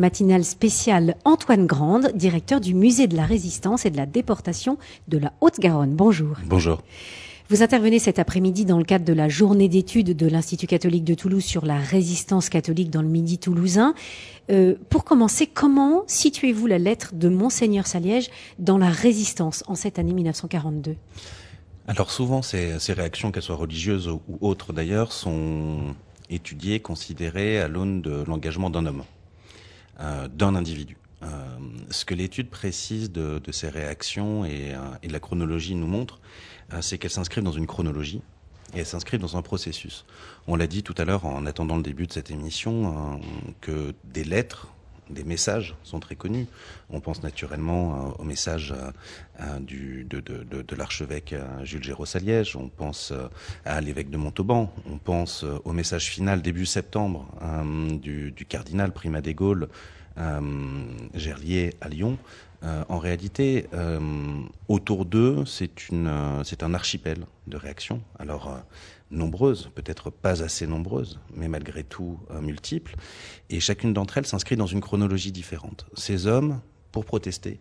matinale spéciale Antoine Grande, directeur du musée de la résistance et de la déportation de la Haute-Garonne. Bonjour. Bonjour. Vous intervenez cet après-midi dans le cadre de la journée d'études de l'Institut catholique de Toulouse sur la résistance catholique dans le Midi toulousain. Euh, pour commencer, comment situez-vous la lettre de Monseigneur Saliège dans la résistance en cette année 1942 Alors souvent, ces, ces réactions, qu'elles soient religieuses ou autres d'ailleurs, sont étudiées, considérées à l'aune de l'engagement d'un homme, d'un individu. Euh, ce que l'étude précise de, de, ces réactions et, euh, et, la chronologie nous montre, euh, c'est qu'elles s'inscrivent dans une chronologie et elles s'inscrivent dans un processus. On l'a dit tout à l'heure en attendant le début de cette émission que des lettres, des messages sont très connus. On pense naturellement au message du, de, de, l'archevêque Jules Géros à Liège, on pense à l'évêque de Montauban, on pense au message final début septembre du, du, cardinal Prima des Gaules euh, Gerlier à Lyon. Euh, en réalité, euh, autour d'eux, une, c'est un archipel de réactions. Alors nombreuses, peut-être pas assez nombreuses, mais malgré tout multiples. Et chacune d'entre elles s'inscrit dans une chronologie différente. Ces hommes, pour protester,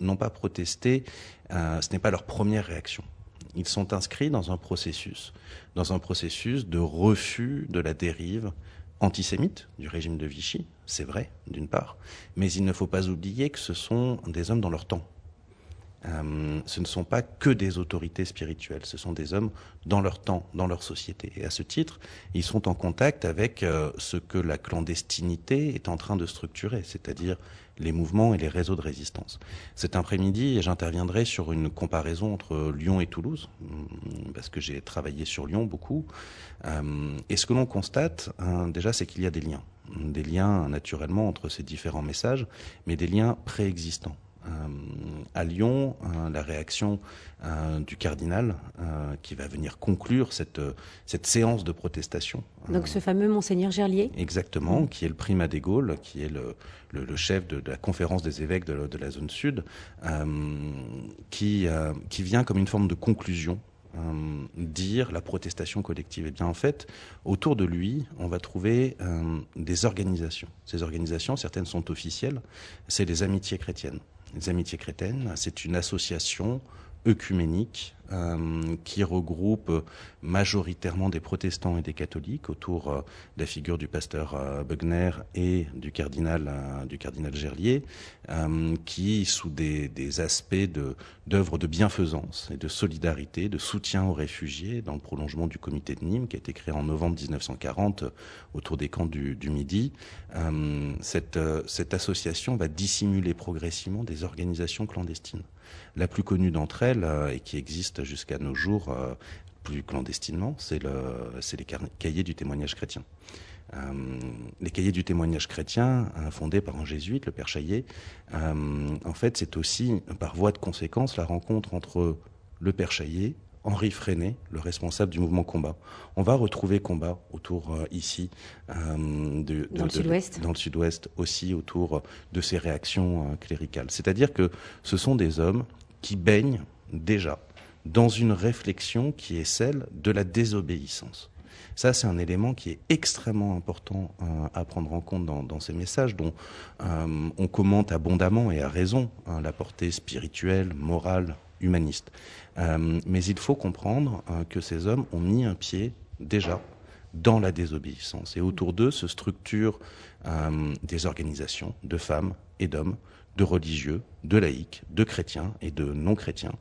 n'ont pas protesté. ce n'est pas leur première réaction. Ils sont inscrits dans un processus, dans un processus de refus de la dérive antisémites du régime de Vichy, c'est vrai, d'une part, mais il ne faut pas oublier que ce sont des hommes dans leur temps. Euh, ce ne sont pas que des autorités spirituelles, ce sont des hommes dans leur temps, dans leur société. Et à ce titre, ils sont en contact avec euh, ce que la clandestinité est en train de structurer, c'est-à-dire les mouvements et les réseaux de résistance. Cet après-midi, j'interviendrai sur une comparaison entre Lyon et Toulouse, mm, parce que j'ai travaillé sur Lyon beaucoup. Euh, et ce que l'on constate, hein, déjà, c'est qu'il y a des liens. Des liens, naturellement, entre ces différents messages, mais des liens préexistants. Euh, à Lyon, euh, la réaction euh, du cardinal qui va venir conclure cette, cette séance de protestation. Donc ce fameux monseigneur Gerlier Exactement, qui est le primat des Gaules, qui est le, le, le chef de, de, la conférence des évêques de, de la zone sud, qui, qui vient comme une forme de conclusion euh, dire la protestation collective. Et eh bien en fait, autour de lui, on va trouver euh, des organisations. Ces organisations, certaines sont officielles, c'est les amitiés chrétiennes. Les amitiés chrétiennes, c'est une association œcuménique euh, qui regroupe majoritairement des protestants et des catholiques autour euh, de la figure du pasteur euh, Bugner et du cardinal du cardinal Gerlier, qui sous des, aspects de d'œuvres de bienfaisance et de solidarité, de soutien aux réfugiés, dans le prolongement du comité de Nîmes qui a été créé en novembre 1940 autour des camps du, Midi, cette association va dissimuler progressivement des organisations clandestines. La plus connue d'entre elles, et qui existe jusqu'à nos jours euh, plus clandestinement, c'est le, les cahiers du témoignage chrétien. Euh, les cahiers du témoignage chrétien, euh, fondés par un jésuite, le père Chaillet, euh, en fait, c'est aussi, par voie de conséquence, la rencontre entre le père Chaillet, Henri Freinet, le responsable du mouvement Combat. On va retrouver Combat autour euh, ici, euh, de, dans, le dans, le sud-ouest, aussi autour de ces réactions cléricales. C'est-à-dire que ce sont des hommes qui baignent déjà dans une réflexion qui est celle de la désobéissance. Ça, c'est un élément qui est extrêmement important euh, à prendre en compte dans, ces messages dont euh, on commente abondamment et à raison hein, la portée spirituelle, morale, humaniste. Euh, mais il faut comprendre que ces hommes ont mis un pied déjà dans la désobéissance. Et autour d'eux se structurent des organisations de femmes et d'hommes de religieux, de laïcs, de chrétiens et de non-chrétiens,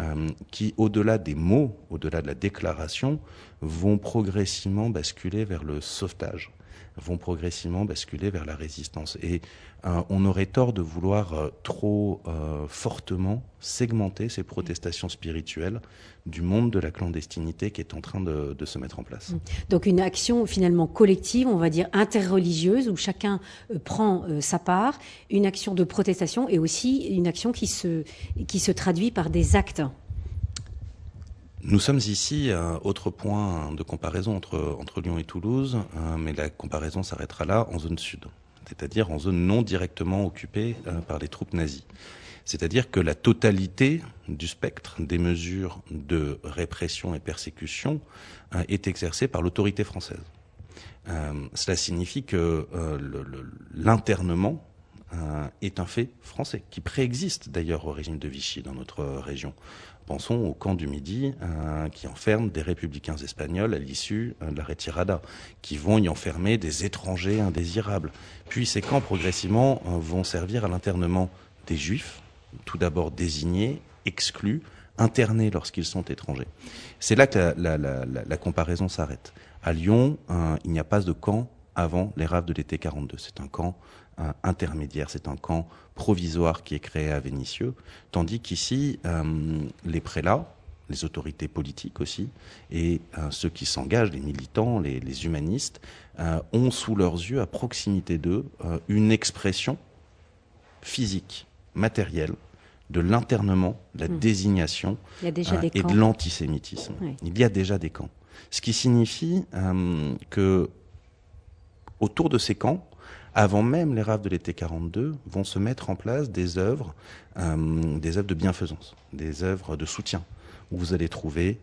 euh, qui, au-delà des mots, au-delà de la déclaration, vont progressivement basculer vers le sauvetage, vont progressivement basculer vers la résistance. Et euh, on aurait tort de vouloir euh, trop euh, fortement segmenter ces protestations spirituelles du monde de la clandestinité qui est en train de, de, se mettre en place. Mmh. Donc une action finalement collective, on va dire interreligieuse, où chacun prend sa part, une action de protestation et aussi une action qui se, qui se traduit par des actes. Nous sommes ici, un autre point de comparaison entre, Lyon et Toulouse, euh, mais la comparaison s'arrêtera là en zone sud, c'est-à-dire en zone non directement occupée euh, par les troupes nazies. C'est-à-dire que la totalité du spectre des mesures de répression et persécution euh, est exercée par l'autorité française. cela signifie que l'internement est un fait français, qui préexiste d'ailleurs au régime de Vichy dans notre région. Pensons au camp du Midi euh, qui enferme des républicains espagnols à l'issue euh, de la retirada, qui vont y enfermer des étrangers indésirables. Puis ces camps progressivement euh, vont servir à l'internement des juifs, tout d'abord désignés, exclus, internés lorsqu'ils sont étrangers. C'est là que la, comparaison s'arrête. À Lyon, il n'y a pas de camp avant les raves de l'été 42. C'est un camp intermédiaire, c'est un camp provisoire qui est créé à Vénissieux, tandis qu'ici, euh, les prélats, les autorités politiques aussi, et euh, ceux qui s'engagent, les militants, les, humanistes, euh, ont sous leurs yeux, à proximité d'eux, une expression physique, matérielle, de l'internement, de la hmm. désignation et de l'antisémitisme. Il y a déjà des camps. Ce qui signifie que autour de ces camps, avant même les raves de l'été 42, vont se mettre en place des œuvres, euh, des œuvres de bienfaisance, des œuvres de soutien, où vous allez trouver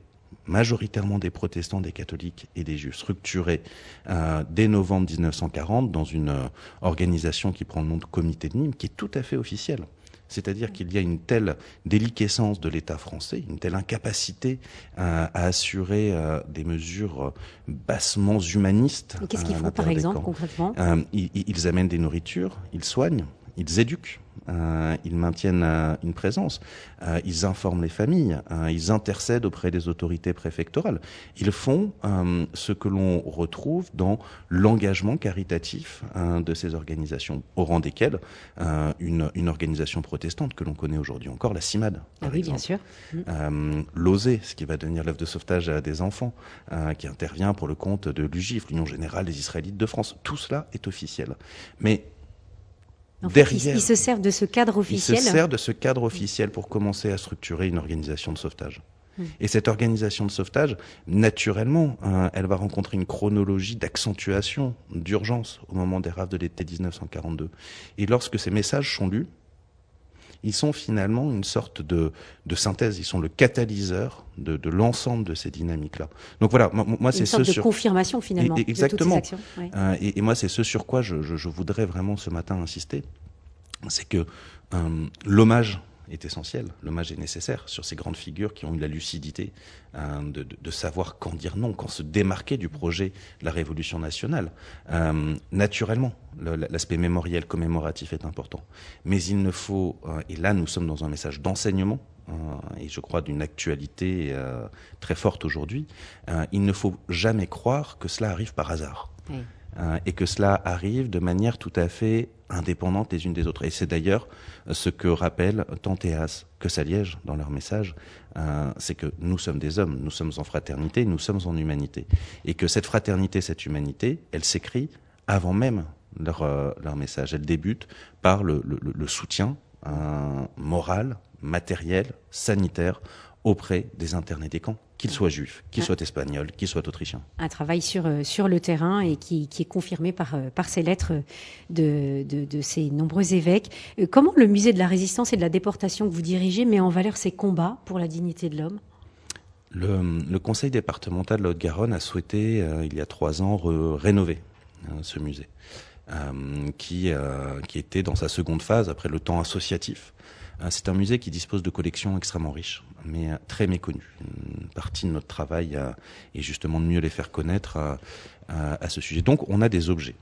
majoritairement des protestants, des catholiques et des juifs, structurés euh, dès novembre 1940 dans une euh, organisation qui prend le nom de Comité de Nîmes, qui est tout à fait officielle. C'est-à-dire qu'il y a une telle déliquescence de l'État français, une telle incapacité euh, à assurer euh, des mesures bassement humanistes. Qu'est-ce qu'ils font par exemple concrètement? Ils amènent des nourritures, ils soignent, ils éduquent. Euh, ils maintiennent euh, une présence, euh, ils informent les familles, ils intercèdent auprès des autorités préfectorales. Ils font ce que l'on retrouve dans l'engagement caritatif de ces organisations, au rang desquelles une, une, organisation protestante que l'on connaît aujourd'hui encore, la CIMAD. Ah oui, bien sûr. L'OSE, ce qui va devenir l'œuvre de sauvetage des enfants, qui intervient pour le compte de l'UGIF, l'Union Générale des Israélites de France. Tout cela est officiel. Mais ils, se servent de ce cadre officiel. Ils se servent de ce cadre officiel pour commencer à structurer une organisation de sauvetage. Hmm. Et cette organisation de sauvetage, naturellement, hein, elle va rencontrer une chronologie d'accentuation, d'urgence au moment des raves de l'été 1942. Et lorsque ces messages sont lus, ils sont finalement une sorte de, de synthèse, ils sont le catalyseur de, de l'ensemble de ces dynamiques-là. Donc voilà, moi, c'est ce de confirmation finalement. exactement. De toutes ces actions. Euh, et, et, moi c'est ce sur quoi je, je, je, voudrais vraiment ce matin insister, c'est que euh, l'hommage est essentiel, l'hommage est nécessaire sur ces grandes figures qui ont eu la lucidité euh, de, savoir quand dire non, quand se démarquer du projet de la Révolution nationale. Euh, naturellement, l'aspect mémoriel, commémoratif est important. Mais il ne faut, euh, et là nous sommes dans un message d'enseignement, euh, et je crois d'une actualité très forte aujourd'hui, il ne faut jamais croire que cela arrive par hasard. Euh, et que cela arrive de manière tout à fait indépendante les unes des autres. Et c'est d'ailleurs ce que rappellent Tantéas que Saliège dans leur message, euh, c'est que nous sommes des hommes, nous sommes en fraternité, nous sommes en humanité. Et que cette fraternité, cette humanité, elle s'écrit avant même leur, euh, leur message. Elle débute par le, soutien moral, matériel, sanitaire auprès des internés des camps qu'il soit juif, qu'il soit espagnol, qu'il soit autrichien. Un travail sur, euh, sur le terrain et qui, qui est confirmé par, euh, par ces lettres de, de, de, ces nombreux évêques. Euh, comment le musée de la résistance et de la déportation que vous dirigez met en valeur ces combats pour la dignité de l'homme? Le, le, conseil départemental de Haute-Garonne a souhaité, euh, il y a trois ans, rénover euh, ce musée, euh, qui, qui était dans sa seconde phase après le temps associatif. C'est un musée qui dispose de collections extrêmement riches, mais euh, très méconnues. Une partie de notre travail euh, est justement de mieux les faire connaître euh, à ce sujet. Donc on a des objets.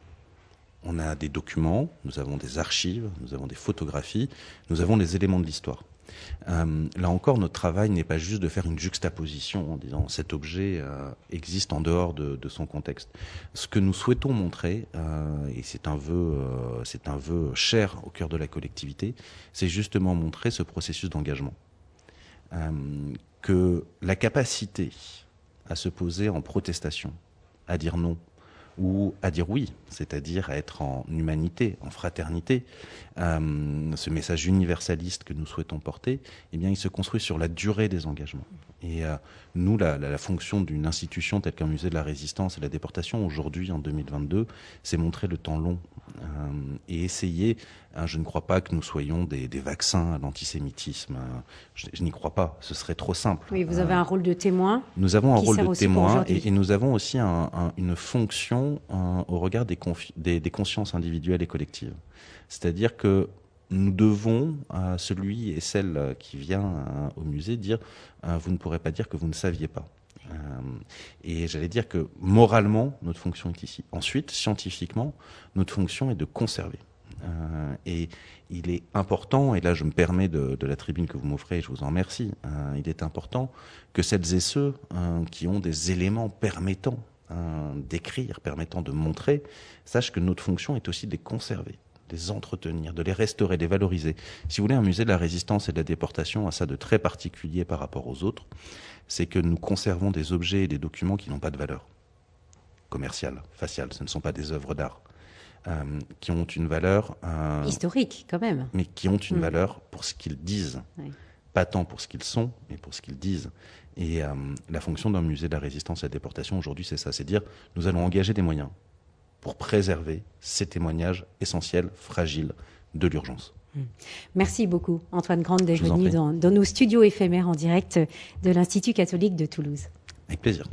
On a des documents, nous avons des archives, nous avons des photographies, nous avons les éléments de l'histoire. Euh, là encore, notre travail n'est pas juste de faire une juxtaposition en disant cet objet euh, existe en dehors de, son contexte. Ce que nous souhaitons montrer, euh, et c'est un vœu, c'est un vœu cher au cœur de la collectivité, c'est justement montrer ce processus d'engagement, que la capacité à se poser en protestation, à dire non, ou à dire oui, c'est-à-dire à être en humanité, en fraternité. Euh, ce message universaliste que nous souhaitons porter, eh bien, il se construit sur la durée des engagements. Et euh, nous, la, la, la fonction d'une institution telle qu'un musée de la résistance et la déportation, aujourd'hui, en 2022, c'est montrer le temps long euh, et essayer, hein, je ne crois pas que nous soyons des, des vaccins à l'antisémitisme, je, je n'y crois pas, ce serait trop simple. Oui, vous avez un rôle de témoin. Nous avons un rôle de témoin et, et, nous avons aussi un, un, une fonction fonction au regard des, des, consciences individuelles et collectives. C'est-à-dire que nous devons à celui et celle qui vient au musée dire vous ne pourrez pas dire que vous ne saviez pas. et j'allais dire que moralement, notre fonction est ici. Ensuite, scientifiquement, notre fonction est de conserver. Euh, et il est important, et là je me permets de, la tribune que vous m'offrez, je vous en remercie, euh, il est important que celles et ceux euh, qui ont des éléments permettant d'écrire, permettant de montrer, sachent que notre fonction est aussi de les conserver de les entretenir, de les restaurer, de les valoriser. Si vous voulez, un musée de la résistance et de la déportation a ça de très particulier par rapport aux autres, c'est que nous conservons des objets et des documents qui n'ont pas de valeur commerciale, faciale, ce ne sont pas des œuvres d'art. Euh, qui ont une valeur euh, historique quand même, mais qui ont une mm. valeur pour ce qu'ils disent, pas tant pour ce qu'ils sont, mais pour ce qu'ils disent. Et euh, la fonction d'un musée de la résistance à la déportation aujourd'hui, c'est ça, c'est dire nous allons engager des moyens pour préserver ces témoignages essentiels, fragiles de l'urgence. Mm. Merci beaucoup, Antoine Grande, d'être venu dans nos studios éphémères en direct de l'Institut catholique de Toulouse. Avec plaisir.